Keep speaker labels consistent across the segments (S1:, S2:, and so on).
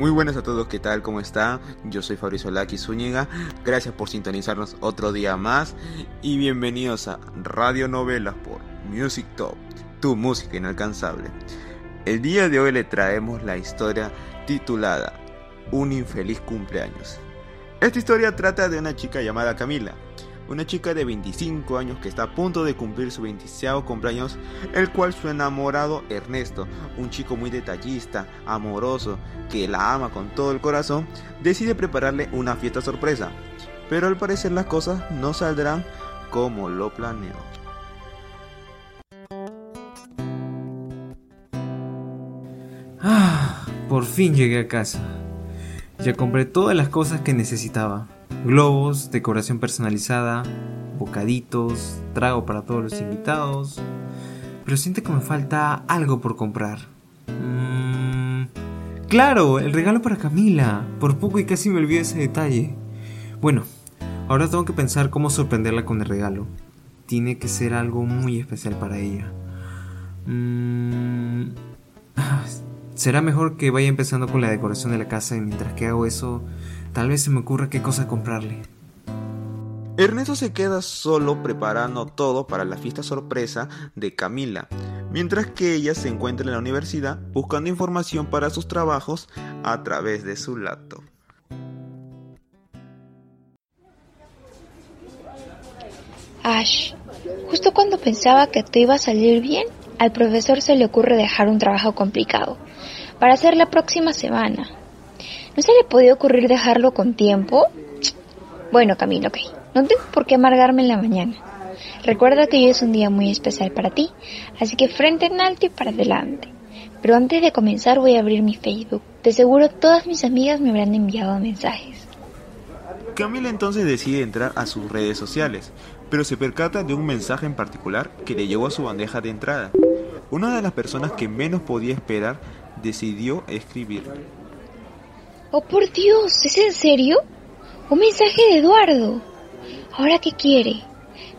S1: Muy buenas a todos, ¿qué tal? ¿Cómo está? Yo soy Fabrizio Laki Zúñiga. Gracias por sintonizarnos otro día más y bienvenidos a Radio Novelas por Music Top, tu música inalcanzable. El día de hoy le traemos la historia titulada Un infeliz cumpleaños. Esta historia trata de una chica llamada Camila, una chica de 25 años que está a punto de cumplir su 26 cumpleaños, el cual su enamorado Ernesto, un chico muy detallista, amoroso, que la ama con todo el corazón, decide prepararle una fiesta sorpresa. Pero al parecer las cosas no saldrán como lo planeó.
S2: Ah, por fin llegué a casa. Ya compré todas las cosas que necesitaba globos, decoración personalizada, bocaditos, trago para todos los invitados. Pero siento que me falta algo por comprar. Mm, claro, el regalo para Camila. Por poco y casi me olvidé ese detalle. Bueno, ahora tengo que pensar cómo sorprenderla con el regalo. Tiene que ser algo muy especial para ella. Mm, será mejor que vaya empezando con la decoración de la casa y mientras que hago eso Tal vez se me ocurra qué cosa comprarle.
S1: Ernesto se queda solo preparando todo para la fiesta sorpresa de Camila, mientras que ella se encuentra en la universidad buscando información para sus trabajos a través de su laptop.
S3: Ash, justo cuando pensaba que todo iba a salir bien, al profesor se le ocurre dejar un trabajo complicado para hacer la próxima semana. ¿No se le podía ocurrir dejarlo con tiempo? Bueno, Camilo, ok. No tengo por qué amargarme en la mañana. Recuerda que hoy es un día muy especial para ti, así que frente en alto y para adelante. Pero antes de comenzar voy a abrir mi Facebook. De seguro todas mis amigas me habrán enviado mensajes.
S1: Camila entonces decide entrar a sus redes sociales, pero se percata de un mensaje en particular que le llegó a su bandeja de entrada. Una de las personas que menos podía esperar decidió escribir.
S3: Oh, por Dios, ¿es en serio? Un mensaje de Eduardo. ¿Ahora qué quiere?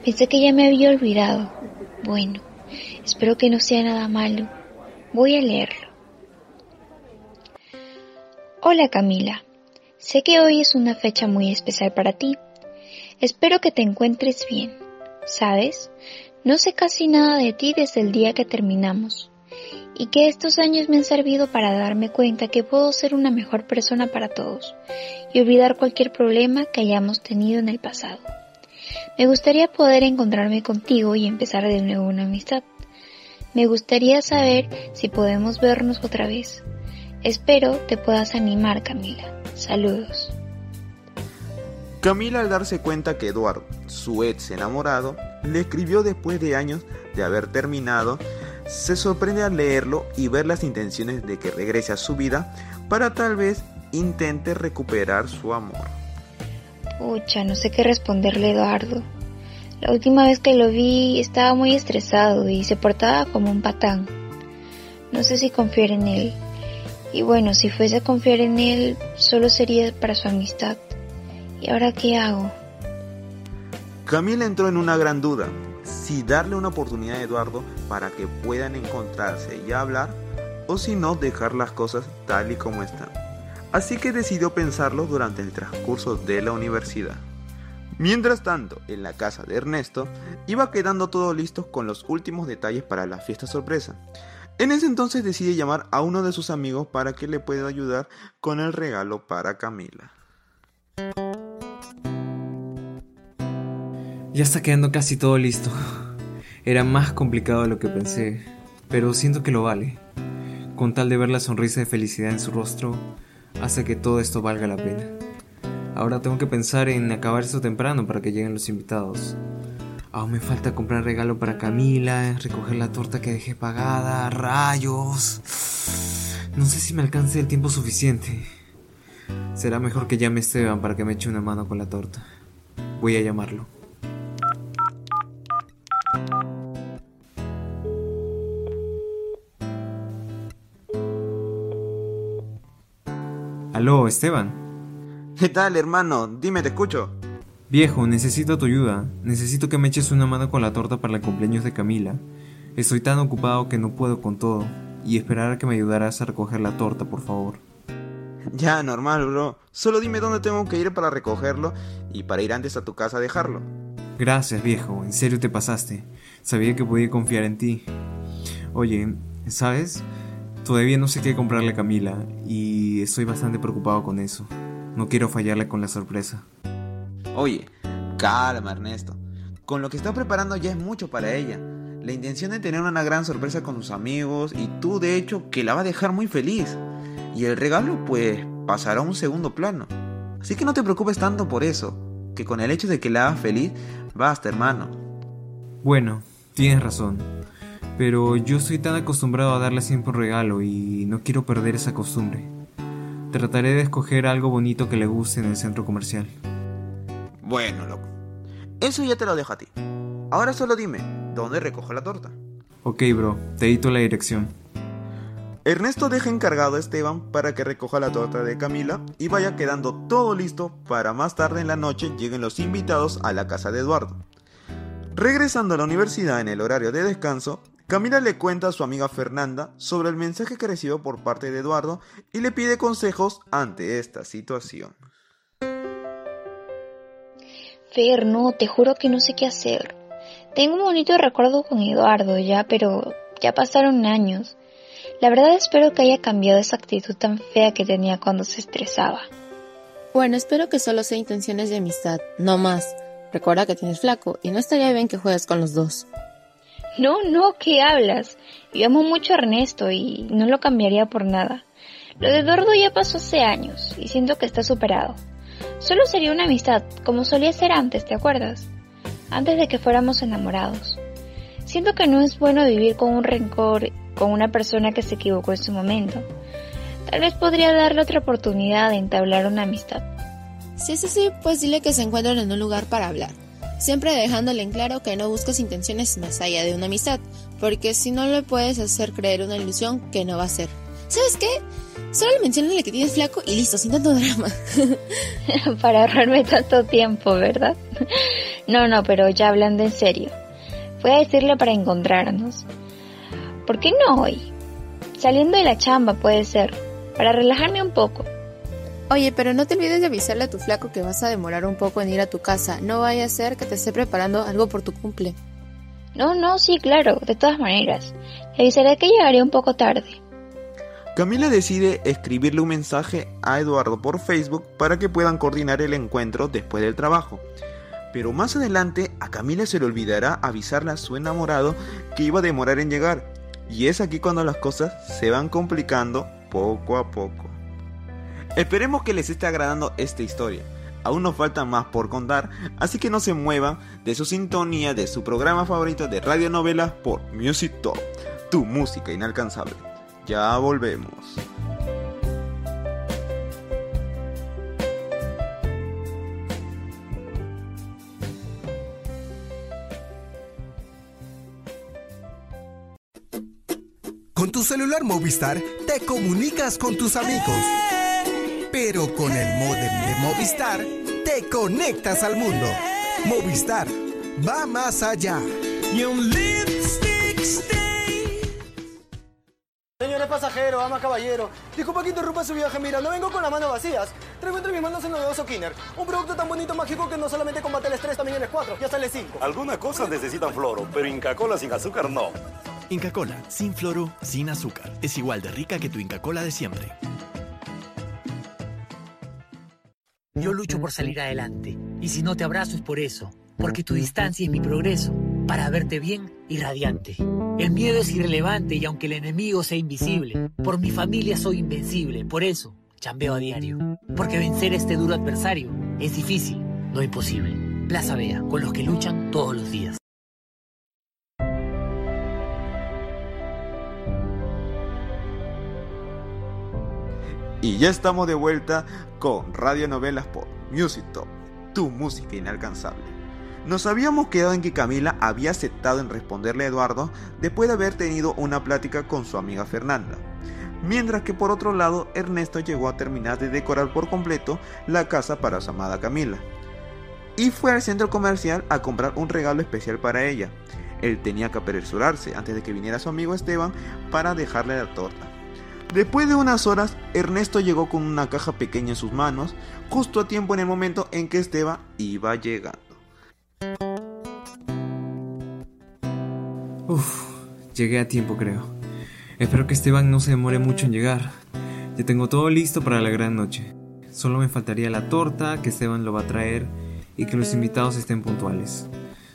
S3: Pensé que ya me había olvidado. Bueno, espero que no sea nada malo. Voy a leerlo. Hola Camila, sé que hoy es una fecha muy especial para ti. Espero que te encuentres bien. ¿Sabes? No sé casi nada de ti desde el día que terminamos y que estos años me han servido para darme cuenta que puedo ser una mejor persona para todos y olvidar cualquier problema que hayamos tenido en el pasado. Me gustaría poder encontrarme contigo y empezar de nuevo una amistad. Me gustaría saber si podemos vernos otra vez. Espero te puedas animar, Camila. Saludos.
S1: Camila al darse cuenta que Eduardo, su ex enamorado, le escribió después de años de haber terminado se sorprende al leerlo y ver las intenciones de que regrese a su vida para tal vez intente recuperar su amor.
S3: Pucha, no sé qué responderle Eduardo. La última vez que lo vi estaba muy estresado y se portaba como un patán. No sé si confiar en él. Y bueno, si fuese a confiar en él, solo sería para su amistad. ¿Y ahora qué hago?
S1: Camila entró en una gran duda si darle una oportunidad a Eduardo para que puedan encontrarse y hablar, o si no dejar las cosas tal y como están. Así que decidió pensarlo durante el transcurso de la universidad. Mientras tanto, en la casa de Ernesto, iba quedando todo listo con los últimos detalles para la fiesta sorpresa. En ese entonces decide llamar a uno de sus amigos para que le pueda ayudar con el regalo para Camila.
S2: Ya está quedando casi todo listo. Era más complicado de lo que pensé, pero siento que lo vale. Con tal de ver la sonrisa de felicidad en su rostro, hace que todo esto valga la pena. Ahora tengo que pensar en acabar esto temprano para que lleguen los invitados. Aún me falta comprar regalo para Camila, recoger la torta que dejé pagada, rayos. No sé si me alcance el tiempo suficiente. Será mejor que llame Esteban para que me eche una mano con la torta. Voy a llamarlo. Aló, Esteban.
S1: ¿Qué tal, hermano? Dime, te escucho.
S2: Viejo, necesito tu ayuda. Necesito que me eches una mano con la torta para el cumpleaños de Camila. Estoy tan ocupado que no puedo con todo. Y esperar a que me ayudaras a recoger la torta, por favor.
S1: Ya, normal, bro. Solo dime dónde tengo que ir para recogerlo y para ir antes a tu casa a dejarlo.
S2: Gracias, viejo. En serio te pasaste. Sabía que podía confiar en ti. Oye, ¿sabes? Todavía no sé qué comprarle a Camila y estoy bastante preocupado con eso. No quiero fallarle con la sorpresa.
S1: Oye, calma, Ernesto. Con lo que está preparando ya es mucho para ella. La intención de tener una gran sorpresa con sus amigos y tú de hecho que la va a dejar muy feliz. Y el regalo pues pasará a un segundo plano. Así que no te preocupes tanto por eso, que con el hecho de que la hagas feliz, basta hermano.
S2: Bueno, tienes razón. Pero yo estoy tan acostumbrado a darle siempre un regalo y no quiero perder esa costumbre. Trataré de escoger algo bonito que le guste en el centro comercial.
S1: Bueno, loco. Eso ya te lo dejo a ti. Ahora solo dime, ¿dónde recojo la torta?
S2: Ok, bro, te edito la dirección.
S1: Ernesto deja encargado a Esteban para que recoja la torta de Camila y vaya quedando todo listo para más tarde en la noche lleguen los invitados a la casa de Eduardo. Regresando a la universidad en el horario de descanso, Camila le cuenta a su amiga Fernanda sobre el mensaje que recibió por parte de Eduardo y le pide consejos ante esta situación.
S3: Fer, no, te juro que no sé qué hacer. Tengo un bonito recuerdo con Eduardo ya, pero ya pasaron años. La verdad espero que haya cambiado esa actitud tan fea que tenía cuando se estresaba.
S4: Bueno, espero que solo sea intenciones de amistad, no más. Recuerda que tienes flaco y no estaría bien que juegues con los dos.
S3: No, no, ¿qué hablas? Yo amo mucho a Ernesto y no lo cambiaría por nada. Lo de Eduardo ya pasó hace años y siento que está superado. Solo sería una amistad, como solía ser antes, ¿te acuerdas? Antes de que fuéramos enamorados. Siento que no es bueno vivir con un rencor con una persona que se equivocó en su momento. Tal vez podría darle otra oportunidad de entablar una amistad.
S4: Si es así, pues dile que se encuentren en un lugar para hablar. Siempre dejándole en claro que no buscas intenciones más allá de una amistad, porque si no le puedes hacer creer una ilusión que no va a ser. ¿Sabes qué? Solo mencionale que tienes flaco y listo, sin tanto drama.
S3: para ahorrarme tanto tiempo, ¿verdad? no, no, pero ya hablando en serio. Voy a decirle para encontrarnos. ¿Por qué no hoy? Saliendo de la chamba puede ser, para relajarme un poco.
S4: Oye, pero no te olvides de avisarle a tu flaco que vas a demorar un poco en ir a tu casa. No vaya a ser que te esté preparando algo por tu cumple.
S3: No, no, sí, claro, de todas maneras. Le avisaré que llegaré un poco tarde.
S1: Camila decide escribirle un mensaje a Eduardo por Facebook para que puedan coordinar el encuentro después del trabajo. Pero más adelante a Camila se le olvidará avisarle a su enamorado que iba a demorar en llegar. Y es aquí cuando las cosas se van complicando poco a poco. Esperemos que les esté agradando esta historia. Aún nos falta más por contar, así que no se muevan de su sintonía de su programa favorito de radionovelas por Music Top, tu música inalcanzable. Ya volvemos.
S5: Con tu celular Movistar te comunicas con tus amigos. Pero con el modem de Movistar te conectas al mundo. Movistar va más allá.
S6: Señores pasajeros, ama caballero, disculpa que interrumpa su viaje, mira, no vengo con las manos vacías. Traigo entre mis manos el novedoso Kinner, un producto tan bonito mágico que no solamente combate el estrés, también el 4, ya sale 5.
S7: Algunas cosas necesitan floro, pero Inca Cola sin azúcar no.
S8: Inca Cola, sin floro, sin azúcar. Es igual de rica que tu Inca Cola de siempre.
S9: Yo lucho por salir adelante. Y si no te abrazo es por eso. Porque tu distancia es mi progreso. Para verte bien y radiante. El miedo es irrelevante y aunque el enemigo sea invisible, por mi familia soy invencible. Por eso, chambeo a diario. Porque vencer a este duro adversario es difícil, no imposible. Plaza Vea, con los que luchan todos los días.
S1: Y ya estamos de vuelta con Radio Novelas por Music Top, tu música inalcanzable. Nos habíamos quedado en que Camila había aceptado en responderle a Eduardo después de haber tenido una plática con su amiga Fernanda. Mientras que por otro lado Ernesto llegó a terminar de decorar por completo la casa para su amada Camila. Y fue al centro comercial a comprar un regalo especial para ella. Él tenía que apresurarse antes de que viniera su amigo Esteban para dejarle la torta. Después de unas horas, Ernesto llegó con una caja pequeña en sus manos, justo a tiempo en el momento en que Esteban iba llegando.
S2: Uf, llegué a tiempo creo. Espero que Esteban no se demore mucho en llegar. Ya tengo todo listo para la gran noche. Solo me faltaría la torta que Esteban lo va a traer y que los invitados estén puntuales.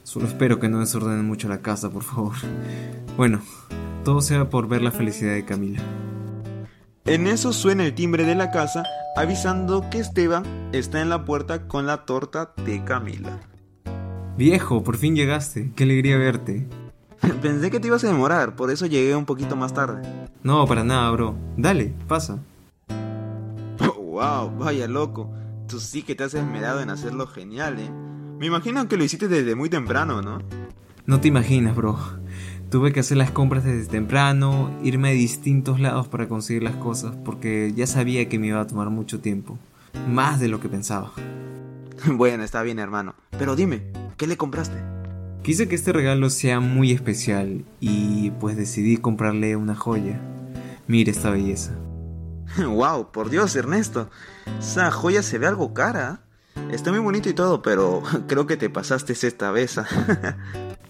S2: Solo espero que no desordenen mucho la casa, por favor. Bueno, todo sea por ver la felicidad de Camila.
S1: En eso suena el timbre de la casa avisando que Esteban está en la puerta con la torta de Camila.
S2: Viejo, por fin llegaste. Qué alegría verte.
S1: Pensé que te ibas a demorar, por eso llegué un poquito más tarde.
S2: No, para nada, bro. Dale, pasa.
S1: Oh, wow, vaya loco. Tú sí que te has esmerado en hacerlo genial, ¿eh? Me imagino que lo hiciste desde muy temprano, ¿no?
S2: No te imaginas, bro. Tuve que hacer las compras desde temprano, irme a distintos lados para conseguir las cosas, porque ya sabía que me iba a tomar mucho tiempo. Más de lo que pensaba.
S1: bueno, está bien, hermano. Pero dime, ¿qué le compraste?
S2: Quise que este regalo sea muy especial y pues decidí comprarle una joya. Mire esta belleza.
S1: wow, por Dios, Ernesto. Esa joya se ve algo cara. Está muy bonito y todo, pero creo que te pasaste esta vez.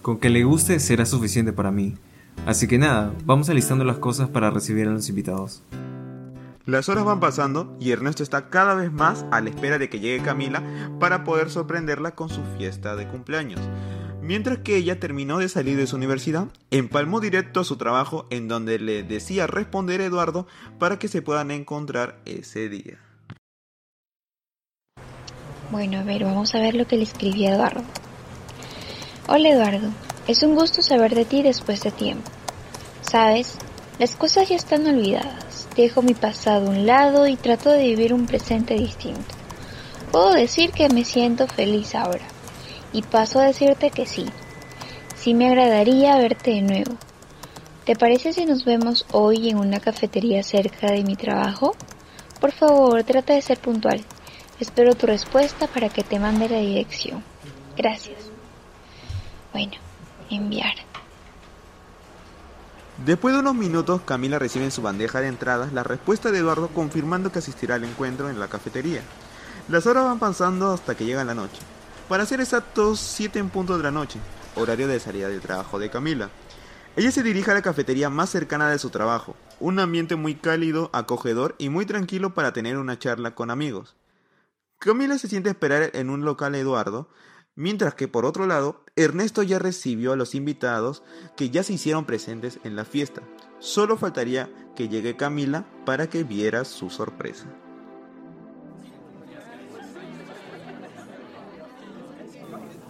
S2: Con que le guste será suficiente para mí. Así que nada, vamos alistando las cosas para recibir a los invitados.
S1: Las horas van pasando y Ernesto está cada vez más a la espera de que llegue Camila para poder sorprenderla con su fiesta de cumpleaños. Mientras que ella terminó de salir de su universidad, empalmó directo a su trabajo en donde le decía responder a Eduardo para que se puedan encontrar ese día.
S3: Bueno, a ver, vamos a ver lo que le escribía Eduardo. Hola Eduardo, es un gusto saber de ti después de tiempo. Sabes, las cosas ya están olvidadas. Dejo mi pasado a un lado y trato de vivir un presente distinto. Puedo decir que me siento feliz ahora. Y paso a decirte que sí. Sí me agradaría verte de nuevo. ¿Te parece si nos vemos hoy en una cafetería cerca de mi trabajo? Por favor, trata de ser puntual. Espero tu respuesta para que te mande la dirección. Gracias. Bueno, enviar.
S1: Después de unos minutos, Camila recibe en su bandeja de entradas la respuesta de Eduardo confirmando que asistirá al encuentro en la cafetería. Las horas van pasando hasta que llega la noche. Para ser exactos, 7 en punto de la noche, horario de salida del trabajo de Camila. Ella se dirige a la cafetería más cercana de su trabajo, un ambiente muy cálido, acogedor y muy tranquilo para tener una charla con amigos. Camila se siente esperar en un local Eduardo, Mientras que por otro lado, Ernesto ya recibió a los invitados que ya se hicieron presentes en la fiesta. Solo faltaría que llegue Camila para que viera su sorpresa.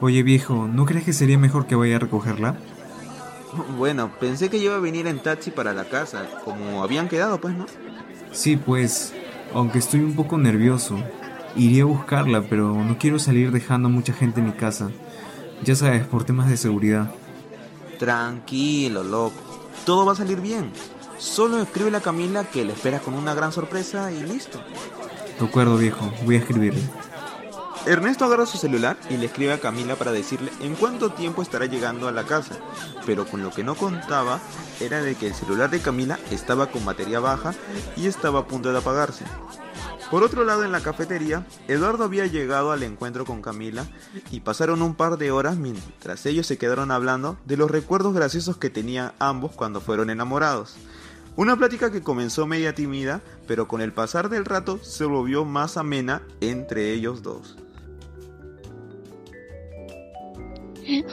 S2: Oye viejo, ¿no crees que sería mejor que vaya a recogerla?
S1: Bueno, pensé que iba a venir en taxi para la casa, como habían quedado, pues, ¿no?
S2: Sí, pues, aunque estoy un poco nervioso. Iría a buscarla, pero no quiero salir dejando a mucha gente en mi casa. Ya sabes, por temas de seguridad.
S1: Tranquilo, loco. Todo va a salir bien. Solo escribe a Camila que le espera con una gran sorpresa y listo.
S2: De acuerdo, viejo. Voy a escribirle.
S1: Ernesto agarra su celular y le escribe a Camila para decirle en cuánto tiempo estará llegando a la casa, pero con lo que no contaba era de que el celular de Camila estaba con batería baja y estaba a punto de apagarse. Por otro lado, en la cafetería, Eduardo había llegado al encuentro con Camila y pasaron un par de horas mientras ellos se quedaron hablando de los recuerdos graciosos que tenían ambos cuando fueron enamorados. Una plática que comenzó media tímida, pero con el pasar del rato se volvió más amena entre ellos dos.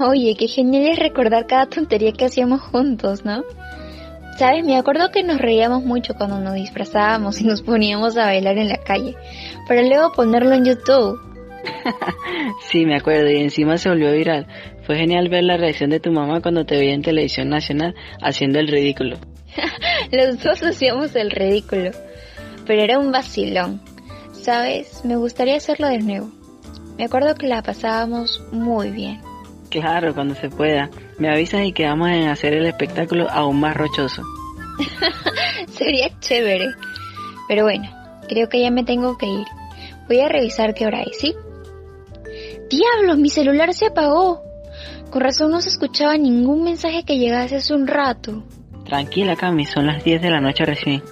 S3: Oye, qué genial es recordar cada tontería que hacíamos juntos, ¿no? Sabes, me acuerdo que nos reíamos mucho cuando nos disfrazábamos y nos poníamos a bailar en la calle, para luego ponerlo en YouTube.
S10: sí, me acuerdo, y encima se volvió viral. Fue genial ver la reacción de tu mamá cuando te veía en televisión nacional haciendo el ridículo.
S3: Los dos hacíamos el ridículo, pero era un vacilón. Sabes, me gustaría hacerlo de nuevo. Me acuerdo que la pasábamos muy bien.
S10: Claro, cuando se pueda. Me avisas y quedamos en hacer el espectáculo aún más rochoso.
S3: Sería chévere. Pero bueno, creo que ya me tengo que ir. Voy a revisar qué hora es, ¿sí? ¡Diablos! Mi celular se apagó. Con razón no se escuchaba ningún mensaje que llegase hace un rato.
S10: Tranquila, Cami, son las 10 de la noche recién.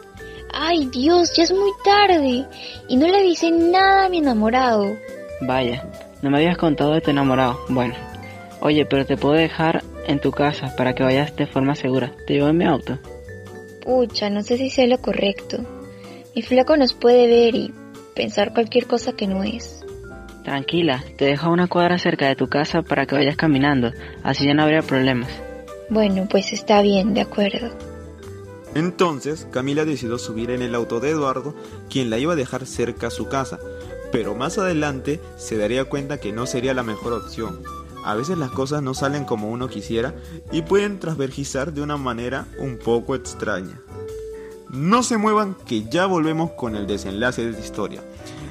S3: Ay Dios, ya es muy tarde y no le avisé nada a mi enamorado.
S10: Vaya, no me habías contado de tu enamorado. Bueno, oye, pero te puedo dejar en tu casa para que vayas de forma segura. Te llevo en mi auto.
S3: Pucha, no sé si sea lo correcto. Mi flaco nos puede ver y pensar cualquier cosa que no es.
S10: Tranquila, te dejo a una cuadra cerca de tu casa para que vayas caminando, así ya no habría problemas.
S3: Bueno, pues está bien, de acuerdo.
S1: Entonces, Camila decidió subir en el auto de Eduardo, quien la iba a dejar cerca a su casa, pero más adelante se daría cuenta que no sería la mejor opción. A veces las cosas no salen como uno quisiera y pueden transvergizar de una manera un poco extraña. No se muevan que ya volvemos con el desenlace de esta historia.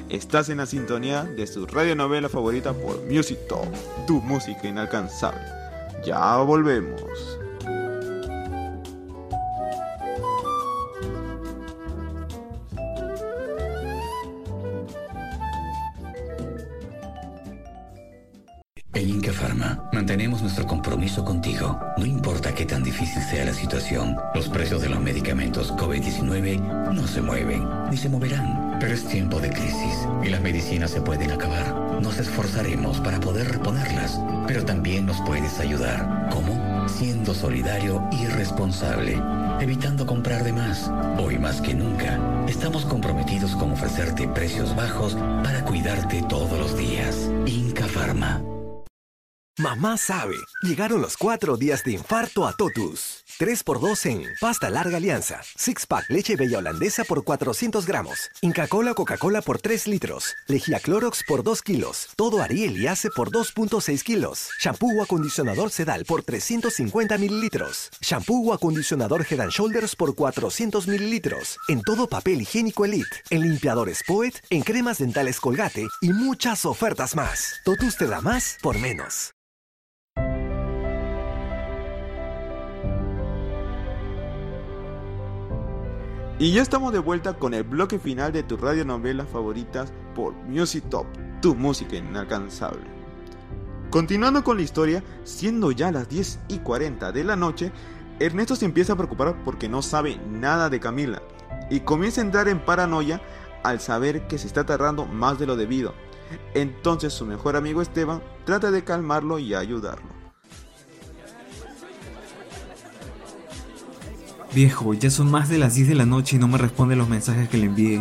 S1: Estás en la sintonía de su radionovela favorita por Music Talk, tu música inalcanzable. Ya volvemos.
S11: Nuestro compromiso contigo. No importa qué tan difícil sea la situación, los precios de los medicamentos COVID-19 no se mueven ni se moverán. Pero es tiempo de crisis y las medicinas se pueden acabar. Nos esforzaremos para poder reponerlas, pero también nos puedes ayudar. ¿Cómo? Siendo solidario y responsable, evitando comprar de más. Hoy más que nunca, estamos comprometidos con ofrecerte precios bajos para cuidarte todos los días. Inca Pharma.
S5: Mamá sabe, llegaron los cuatro días de infarto a Totus. 3x2 en pasta larga alianza, six pack leche bella holandesa por 400 gramos, Inca Cola Coca-Cola por 3 litros, lejía Clorox por 2 kilos, todo Ariel y Ace por 2.6 kilos, shampoo o acondicionador Sedal por 350 mililitros, shampoo o acondicionador Head Shoulders por 400 mililitros, en todo papel higiénico Elite, en limpiadores Poet, en cremas dentales Colgate y muchas ofertas más. Totus te da más por menos.
S1: Y ya estamos de vuelta con el bloque final de tus radionovelas favoritas por Music Top, tu música inalcanzable. Continuando con la historia, siendo ya las 10 y 40 de la noche, Ernesto se empieza a preocupar porque no sabe nada de Camila y comienza a entrar en paranoia al saber que se está tardando más de lo debido. Entonces su mejor amigo Esteban trata de calmarlo y ayudarlo.
S2: Viejo, ya son más de las 10 de la noche y no me responde los mensajes que le envié.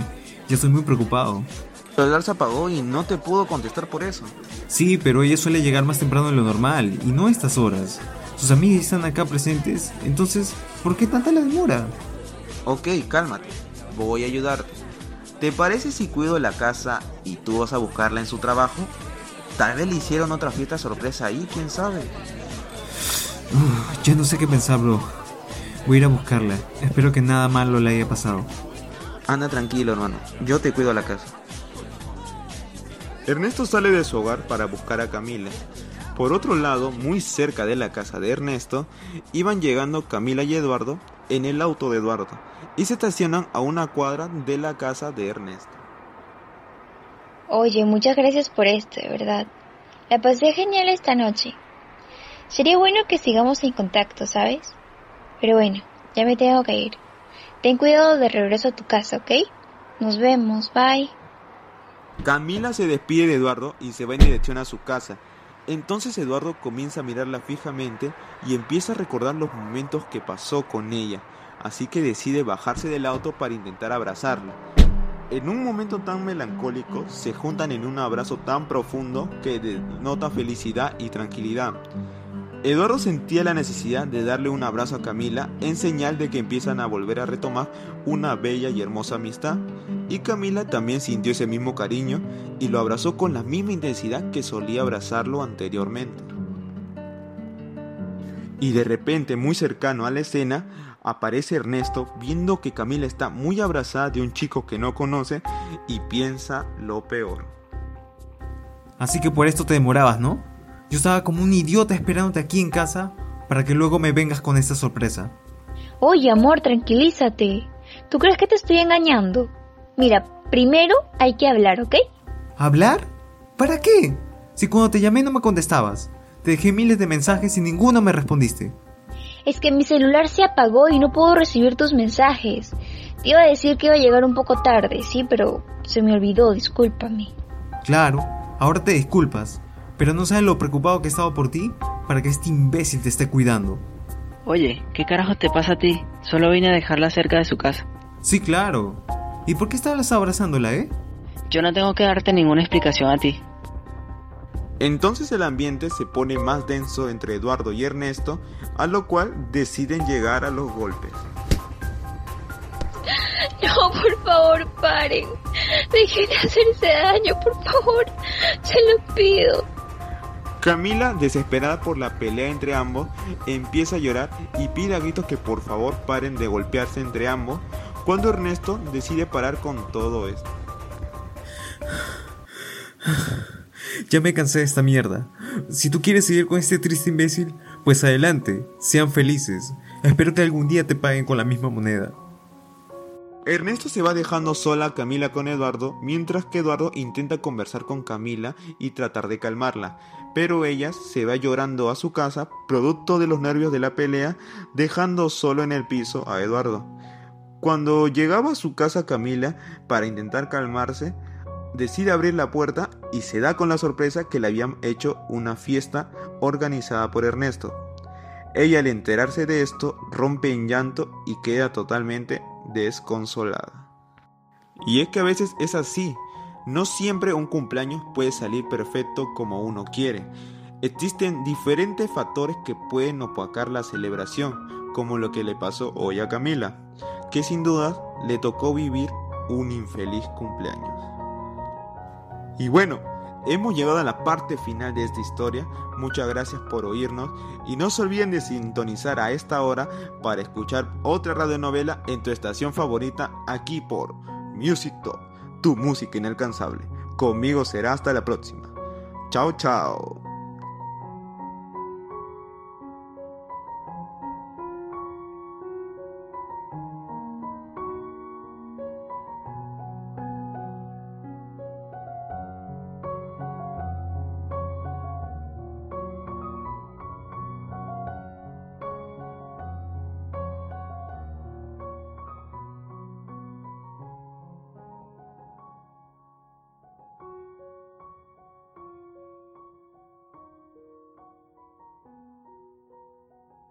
S2: Ya estoy muy preocupado.
S1: El celular se apagó y no te pudo contestar por eso.
S2: Sí, pero ella suele llegar más temprano de lo normal y no a estas horas. Sus amigas están acá presentes, entonces, ¿por qué tanta la demora?
S1: Ok, cálmate. Voy a ayudarte. ¿Te parece si cuido la casa y tú vas a buscarla en su trabajo? Tal vez le hicieron otra fiesta sorpresa ahí, quién sabe.
S2: Uf, ya no sé qué pensar, bro. Voy a ir a buscarla. Espero que nada malo le haya pasado.
S1: Anda tranquilo, hermano. Yo te cuido la casa. Ernesto sale de su hogar para buscar a Camila. Por otro lado, muy cerca de la casa de Ernesto, iban llegando Camila y Eduardo en el auto de Eduardo y se estacionan a una cuadra de la casa de Ernesto.
S3: Oye, muchas gracias por esto, de verdad. La pasé genial esta noche. Sería bueno que sigamos en contacto, ¿sabes? Pero bueno, ya me tengo que ir. Ten cuidado de regreso a tu casa, ¿ok? Nos vemos, bye.
S1: Camila se despide de Eduardo y se va en dirección a su casa. Entonces Eduardo comienza a mirarla fijamente y empieza a recordar los momentos que pasó con ella, así que decide bajarse del auto para intentar abrazarla. En un momento tan melancólico, se juntan en un abrazo tan profundo que denota felicidad y tranquilidad. Eduardo sentía la necesidad de darle un abrazo a Camila en señal de que empiezan a volver a retomar una bella y hermosa amistad. Y Camila también sintió ese mismo cariño y lo abrazó con la misma intensidad que solía abrazarlo anteriormente. Y de repente, muy cercano a la escena, aparece Ernesto viendo que Camila está muy abrazada de un chico que no conoce y piensa lo peor.
S2: Así que por esto te demorabas, ¿no? Yo estaba como un idiota esperándote aquí en casa para que luego me vengas con esta sorpresa.
S3: Oye, amor, tranquilízate. ¿Tú crees que te estoy engañando? Mira, primero hay que hablar, ¿ok?
S2: ¿Hablar? ¿Para qué? Si cuando te llamé no me contestabas. Te dejé miles de mensajes y ninguno me respondiste.
S3: Es que mi celular se apagó y no puedo recibir tus mensajes. Te iba a decir que iba a llegar un poco tarde, sí, pero se me olvidó, discúlpame.
S2: Claro, ahora te disculpas, pero no sabes lo preocupado que he estado por ti para que este imbécil te esté cuidando.
S10: Oye, ¿qué carajo te pasa a ti? Solo vine a dejarla cerca de su casa.
S2: Sí, claro. ¿Y por qué estabas abrazándola, eh?
S10: Yo no tengo que darte ninguna explicación a ti.
S1: Entonces el ambiente se pone más denso entre Eduardo y Ernesto, a lo cual deciden llegar a los golpes.
S3: No, por favor, paren. Dejen de hacerse daño, por favor. Se lo pido.
S1: Camila, desesperada por la pelea entre ambos, empieza a llorar y pide a gritos que por favor paren de golpearse entre ambos, cuando Ernesto decide parar con todo esto.
S2: Ya me cansé de esta mierda. Si tú quieres seguir con este triste imbécil, pues adelante, sean felices. Espero que algún día te paguen con la misma moneda.
S1: Ernesto se va dejando sola a Camila con Eduardo, mientras que Eduardo intenta conversar con Camila y tratar de calmarla, pero ella se va llorando a su casa, producto de los nervios de la pelea, dejando solo en el piso a Eduardo. Cuando llegaba a su casa Camila para intentar calmarse, decide abrir la puerta y se da con la sorpresa que le habían hecho una fiesta organizada por Ernesto. Ella al enterarse de esto rompe en llanto y queda totalmente desconsolada. Y es que a veces es así, no siempre un cumpleaños puede salir perfecto como uno quiere. Existen diferentes factores que pueden opacar la celebración, como lo que le pasó hoy a Camila, que sin duda le tocó vivir un infeliz cumpleaños. Y bueno, hemos llegado a la parte final de esta historia. Muchas gracias por oírnos y no se olviden de sintonizar a esta hora para escuchar otra radionovela en tu estación favorita aquí por Music Top, tu música inalcanzable. Conmigo será hasta la próxima. Chao, chao.